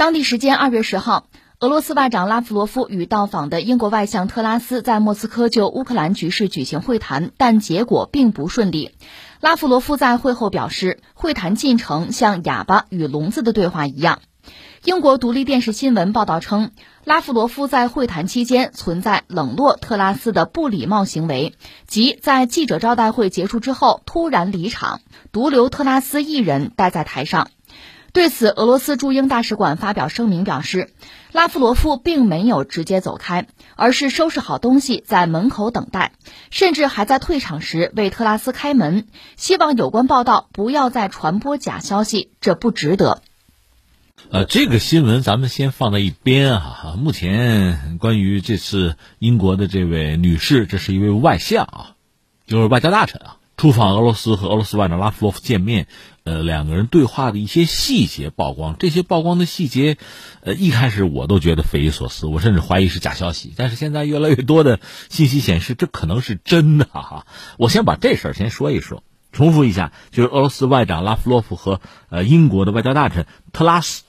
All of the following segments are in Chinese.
当地时间二月十号，俄罗斯外长拉夫罗夫与到访的英国外相特拉斯在莫斯科就乌克兰局势举行会谈，但结果并不顺利。拉夫罗夫在会后表示，会谈进程像哑巴与聋子的对话一样。英国独立电视新闻报道称，拉夫罗夫在会谈期间存在冷落特拉斯的不礼貌行为，即在记者招待会结束之后突然离场，独留特拉斯一人待在台上。对此，俄罗斯驻英大使馆发表声明表示，拉夫罗夫并没有直接走开，而是收拾好东西在门口等待，甚至还在退场时为特拉斯开门，希望有关报道不要再传播假消息，这不值得。呃，这个新闻咱们先放在一边啊。目前关于这次英国的这位女士，这是一位外相啊，就是外交大臣啊。出访俄罗斯和俄罗斯外长拉夫罗夫见面，呃，两个人对话的一些细节曝光。这些曝光的细节，呃，一开始我都觉得匪夷所思，我甚至怀疑是假消息。但是现在越来越多的信息显示，这可能是真的哈。我先把这事儿先说一说，重复一下，就是俄罗斯外长拉夫罗夫和呃英国的外交大臣特拉斯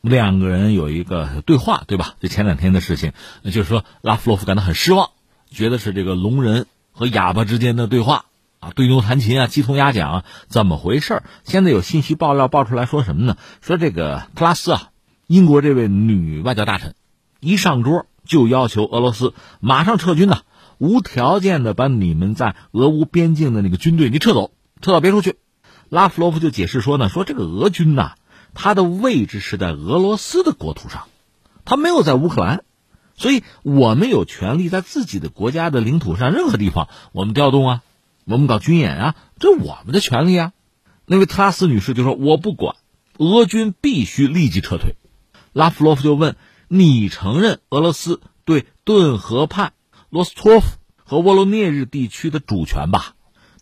两个人有一个对话，对吧？就前两天的事情，就是说拉夫罗夫感到很失望，觉得是这个聋人和哑巴之间的对话。啊，对牛弹琴啊，鸡同鸭讲，怎么回事？现在有信息爆料爆出来说什么呢？说这个特拉斯啊，英国这位女外交大臣，一上桌就要求俄罗斯马上撤军呐，无条件的把你们在俄乌边境的那个军队你撤走，撤到别处去。拉夫罗夫就解释说呢，说这个俄军呐，他的位置是在俄罗斯的国土上，他没有在乌克兰，所以我们有权利在自己的国家的领土上任何地方我们调动啊。我们搞军演啊，这我们的权利啊。那位特拉斯女士就说：“我不管，俄军必须立即撤退。”拉夫罗夫就问：“你承认俄罗斯对顿河畔罗斯托夫和沃罗涅日地区的主权吧？”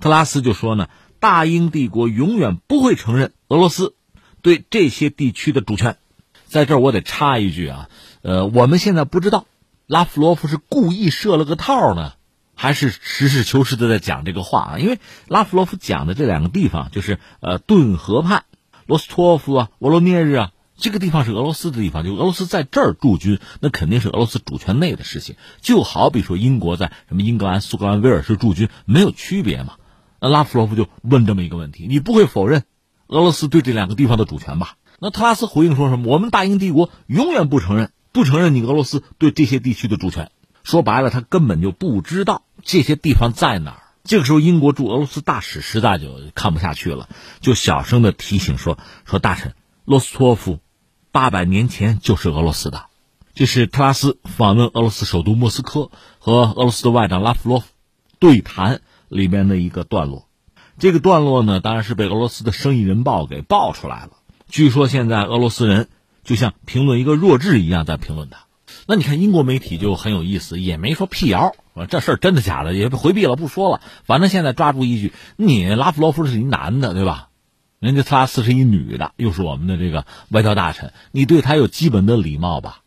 特拉斯就说：“呢，大英帝国永远不会承认俄罗斯对这些地区的主权。”在这儿我得插一句啊，呃，我们现在不知道拉夫罗夫是故意设了个套呢。还是实事求是的在讲这个话啊，因为拉夫罗夫讲的这两个地方就是呃顿河畔、罗斯托夫啊、沃罗涅日啊，这个地方是俄罗斯的地方，就俄罗斯在这儿驻军，那肯定是俄罗斯主权内的事情。就好比说英国在什么英格兰、苏格兰、威尔士驻军，没有区别嘛？那拉夫罗夫就问这么一个问题：你不会否认俄罗斯对这两个地方的主权吧？那特拉斯回应说什么？我们大英帝国永远不承认，不承认你俄罗斯对这些地区的主权。说白了，他根本就不知道这些地方在哪儿。这个时候，英国驻俄罗斯大使实在就看不下去了，就小声的提醒说：“说大臣，罗斯托夫，八百年前就是俄罗斯的。”这是特拉斯访问俄罗斯首都莫斯科和俄罗斯的外长拉夫罗夫对谈里面的一个段落。这个段落呢，当然是被俄罗斯的《生意人报》给爆出来了。据说现在俄罗斯人就像评论一个弱智一样在评论他。那你看英国媒体就很有意思，也没说辟谣，这事儿真的假的也回避了，不说了。反正现在抓住一句，你拉夫罗夫是一男的，对吧？人家特拉斯是一女的，又是我们的这个外交大臣，你对他有基本的礼貌吧？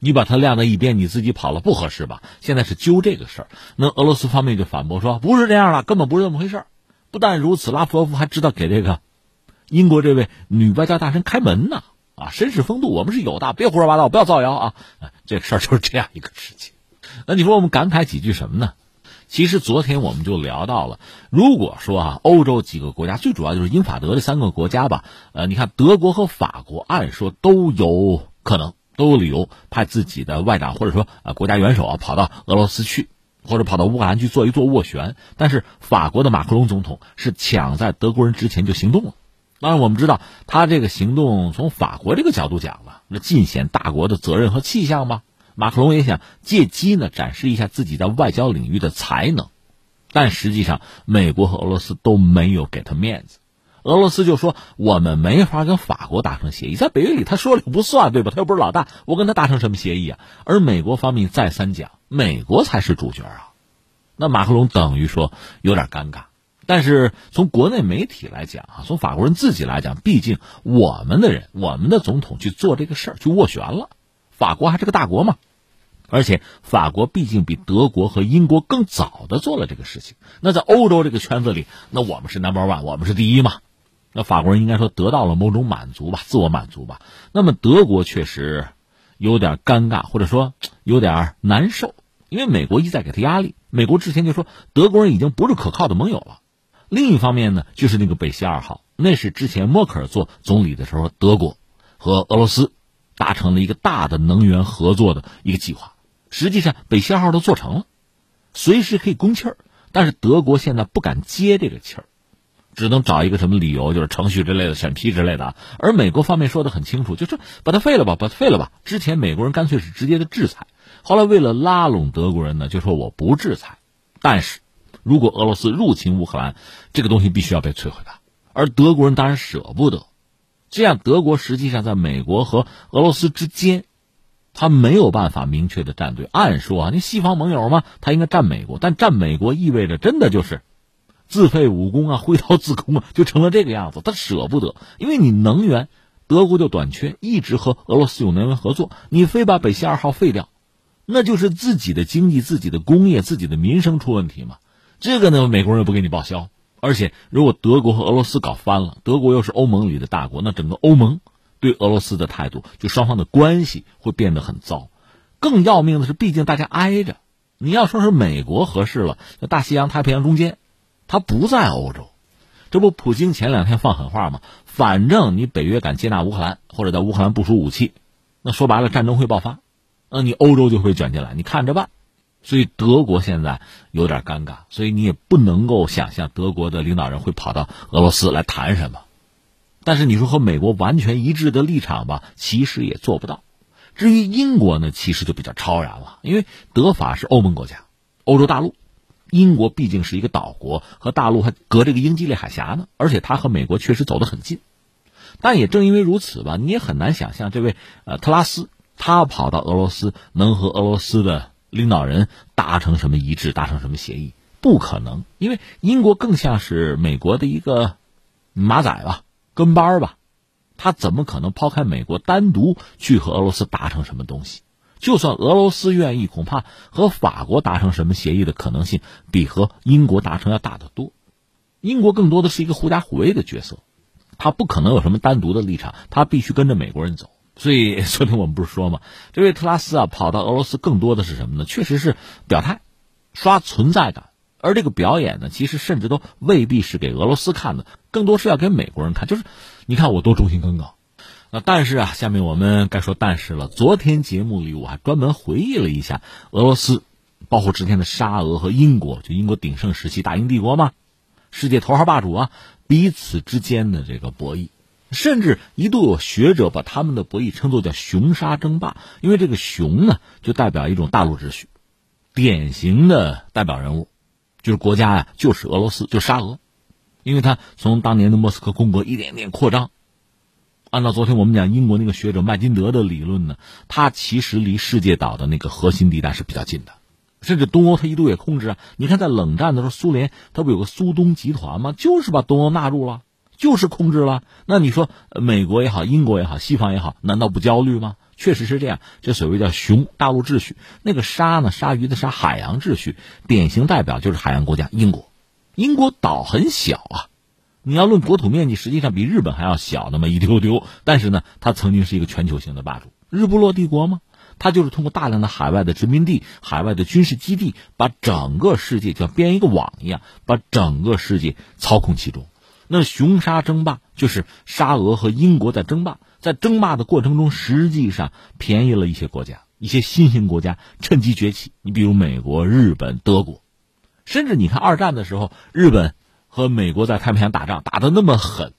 你把他晾在一边，你自己跑了不合适吧？现在是揪这个事儿，那俄罗斯方面就反驳说不是这样的，根本不是这么回事不但如此，拉夫罗夫还知道给这个英国这位女外交大臣开门呢。啊，绅士风度我们是有的，别胡说八道，不要造谣啊！这个事儿就是这样一个事情。那你说我们感慨几句什么呢？其实昨天我们就聊到了，如果说啊，欧洲几个国家，最主要就是英法德这三个国家吧，呃，你看德国和法国，按说都有可能，都有理由派自己的外长或者说啊国家元首啊跑到俄罗斯去，或者跑到乌克兰去做一做斡旋。但是法国的马克龙总统是抢在德国人之前就行动了。当然，我们知道他这个行动从法国这个角度讲了，那尽显大国的责任和气象嘛。马克龙也想借机呢展示一下自己在外交领域的才能，但实际上美国和俄罗斯都没有给他面子。俄罗斯就说我们没法跟法国达成协议，在北约里他说了不算，对吧？他又不是老大，我跟他达成什么协议啊？而美国方面再三讲，美国才是主角啊。那马克龙等于说有点尴尬。但是从国内媒体来讲啊，从法国人自己来讲，毕竟我们的人，我们的总统去做这个事儿，去斡旋了。法国还是个大国嘛，而且法国毕竟比德国和英国更早的做了这个事情。那在欧洲这个圈子里，那我们是 number one，我们是第一嘛。那法国人应该说得到了某种满足吧，自我满足吧。那么德国确实有点尴尬，或者说有点难受，因为美国一再给他压力。美国之前就说德国人已经不是可靠的盟友了。另一方面呢，就是那个北溪二号，那是之前默克尔做总理的时候，德国和俄罗斯达成了一个大的能源合作的一个计划。实际上，北溪二号都做成了，随时可以供气儿，但是德国现在不敢接这个气儿。只能找一个什么理由，就是程序之类的审批之类的。而美国方面说的很清楚，就是把它废了吧，把它废了吧。之前美国人干脆是直接的制裁，后来为了拉拢德国人呢，就说我不制裁。但是，如果俄罗斯入侵乌克兰，这个东西必须要被摧毁的。而德国人当然舍不得，这样德国实际上在美国和俄罗斯之间，他没有办法明确的站队。按说啊，你西方盟友嘛，他应该站美国，但站美国意味着真的就是。自废武功啊，挥刀自宫啊，就成了这个样子。他舍不得，因为你能源，德国就短缺，一直和俄罗斯有能源合作。你非把北溪二号废掉，那就是自己的经济、自己的工业、自己的民生出问题嘛。这个呢，美国人又不给你报销。而且，如果德国和俄罗斯搞翻了，德国又是欧盟里的大国，那整个欧盟对俄罗斯的态度，就双方的关系会变得很糟。更要命的是，毕竟大家挨着，你要说是美国合适了，在大西洋、太平洋中间。他不在欧洲，这不，普京前两天放狠话吗？反正你北约敢接纳乌克兰，或者在乌克兰部署武器，那说白了战争会爆发，那你欧洲就会卷进来，你看着办。所以德国现在有点尴尬，所以你也不能够想象德国的领导人会跑到俄罗斯来谈什么。但是你说和美国完全一致的立场吧，其实也做不到。至于英国呢，其实就比较超然了，因为德法是欧盟国家，欧洲大陆。英国毕竟是一个岛国，和大陆还隔这个英吉利海峡呢，而且它和美国确实走得很近。但也正因为如此吧，你也很难想象这位呃特拉斯他跑到俄罗斯能和俄罗斯的领导人达成什么一致，达成什么协议？不可能，因为英国更像是美国的一个马仔吧，跟班儿吧，他怎么可能抛开美国单独去和俄罗斯达成什么东西？就算俄罗斯愿意，恐怕和法国达成什么协议的可能性，比和英国达成要大得多。英国更多的是一个狐假虎威的角色，他不可能有什么单独的立场，他必须跟着美国人走。所以昨天我们不是说吗？这位特拉斯啊，跑到俄罗斯更多的是什么呢？确实是表态，刷存在感。而这个表演呢，其实甚至都未必是给俄罗斯看的，更多是要给美国人看。就是你看我多忠心耿耿。那但是啊，下面我们该说但是了。昨天节目里我还专门回忆了一下俄罗斯，包括之前的沙俄和英国，就英国鼎盛时期大英帝国嘛，世界头号霸主啊，彼此之间的这个博弈，甚至一度有学者把他们的博弈称作叫熊沙争霸，因为这个熊呢就代表一种大陆秩序，典型的代表人物就是国家呀，就是俄罗斯，就沙俄，因为他从当年的莫斯科公国一点点扩张。按照昨天我们讲英国那个学者麦金德的理论呢，他其实离世界岛的那个核心地带是比较近的，甚至东欧他一度也控制啊。你看在冷战的时候，苏联他不有个苏东集团吗？就是把东欧纳入了，就是控制了。那你说美国也好，英国也好，西方也好，难道不焦虑吗？确实是这样。这所谓叫熊大陆秩序，那个鲨呢？鲨鱼的鲨，海洋秩序，典型代表就是海洋国家英国。英国岛很小啊。你要论国土面积，实际上比日本还要小那么一丢丢，但是呢，它曾经是一个全球性的霸主，日不落帝国吗？它就是通过大量的海外的殖民地、海外的军事基地，把整个世界像编一个网一样，把整个世界操控其中。那雄沙争霸就是沙俄和英国在争霸，在争霸的过程中，实际上便宜了一些国家，一些新兴国家趁机崛起。你比如美国、日本、德国，甚至你看二战的时候，日本。和美国在太平洋打仗打得那么狠，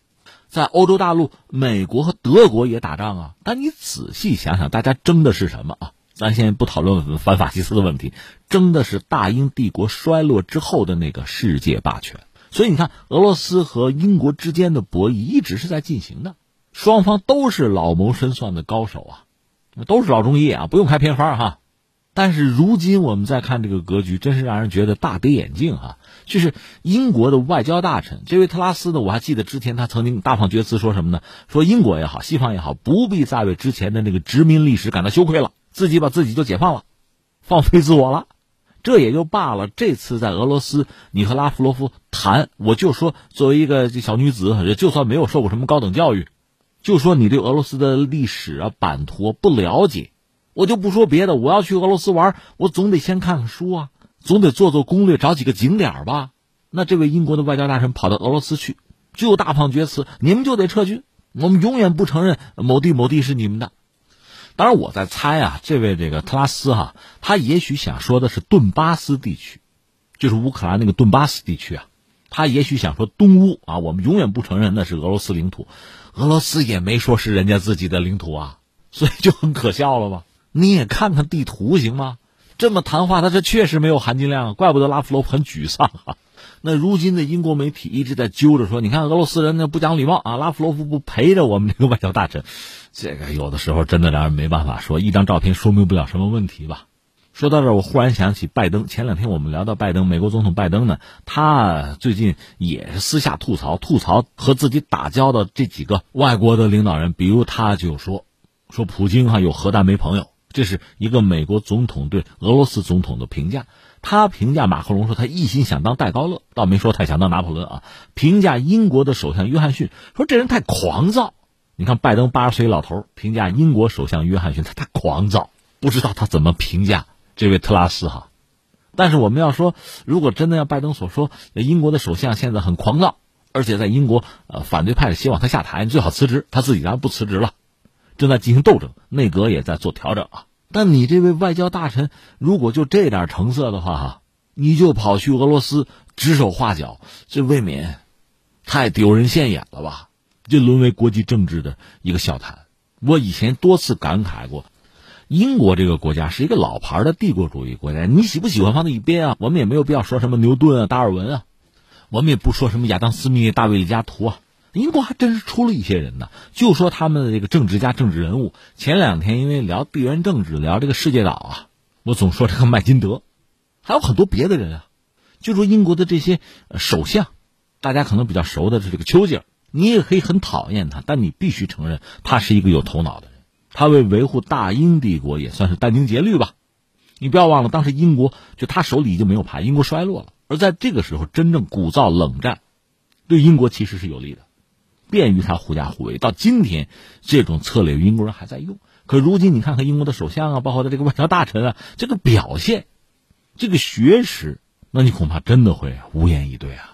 在欧洲大陆，美国和德国也打仗啊。但你仔细想想，大家争的是什么啊？咱先不讨论反法西斯的问题，争的是大英帝国衰落之后的那个世界霸权。所以你看，俄罗斯和英国之间的博弈一直是在进行的，双方都是老谋深算的高手啊，都是老中医啊，不用开偏方哈。但是如今我们再看这个格局，真是让人觉得大跌眼镜哈。就是英国的外交大臣这位特拉斯呢，我还记得之前他曾经大放厥词说什么呢？说英国也好，西方也好，不必再为之前的那个殖民历史感到羞愧了，自己把自己就解放了，放飞自我了。这也就罢了。这次在俄罗斯，你和拉夫罗夫谈，我就说，作为一个小女子，就算没有受过什么高等教育，就说你对俄罗斯的历史啊、版图不了解，我就不说别的。我要去俄罗斯玩，我总得先看看书啊，总得做做攻略，找几个景点吧。那这位英国的外交大臣跑到俄罗斯去，就大放厥词，你们就得撤军，我们永远不承认某地某地是你们的。当然，我在猜啊，这位这个特拉斯哈，他也许想说的是顿巴斯地区，就是乌克兰那个顿巴斯地区啊。他也许想说东乌啊，我们永远不承认那是俄罗斯领土，俄罗斯也没说是人家自己的领土啊，所以就很可笑了吧？你也看看地图行吗？这么谈话，他这确实没有含金量，怪不得拉夫罗夫很沮丧啊。那如今的英国媒体一直在揪着说，你看俄罗斯人那不讲礼貌啊，拉夫罗夫不陪着我们这个外交大臣，这个有的时候真的让人没办法说，一张照片说明不了什么问题吧。说到这儿，我忽然想起拜登。前两天我们聊到拜登，美国总统拜登呢，他最近也是私下吐槽，吐槽和自己打交道这几个外国的领导人，比如他就说，说普京哈有核弹没朋友，这是一个美国总统对俄罗斯总统的评价。他评价马克龙说他一心想当戴高乐，倒没说太想当拿破仑啊。评价英国的首相约翰逊说这人太狂躁。你看拜登八十岁老头评价英国首相约翰逊他太狂躁，不知道他怎么评价这位特拉斯哈。但是我们要说，如果真的要拜登所说，英国的首相现在很狂躁，而且在英国呃反对派希望他下台，最好辞职。他自己当然不辞职了，正在进行斗争，内阁也在做调整啊。但你这位外交大臣，如果就这点成色的话，哈，你就跑去俄罗斯指手画脚，这未免太丢人现眼了吧？就沦为国际政治的一个笑谈。我以前多次感慨过，英国这个国家是一个老牌的帝国主义国家，你喜不喜欢放在一边啊？我们也没有必要说什么牛顿啊、达尔文啊，我们也不说什么亚当·斯密、大卫·李嘉图啊。英国还真是出了一些人呢，就说他们的这个政治家、政治人物。前两天因为聊地缘政治，聊这个世界岛啊，我总说这个麦金德，还有很多别的人啊。就说英国的这些首相，大家可能比较熟的是这个丘吉尔，你也可以很讨厌他，但你必须承认他是一个有头脑的人。他为维护大英帝国也算是殚精竭虑吧。你不要忘了，当时英国就他手里已经没有牌，英国衰落了。而在这个时候，真正鼓噪冷战，对英国其实是有利的。便于他狐假虎威，到今天这种策略英国人还在用。可如今你看看英国的首相啊，包括他这个外交大臣啊，这个表现，这个学识，那你恐怕真的会无言以对啊。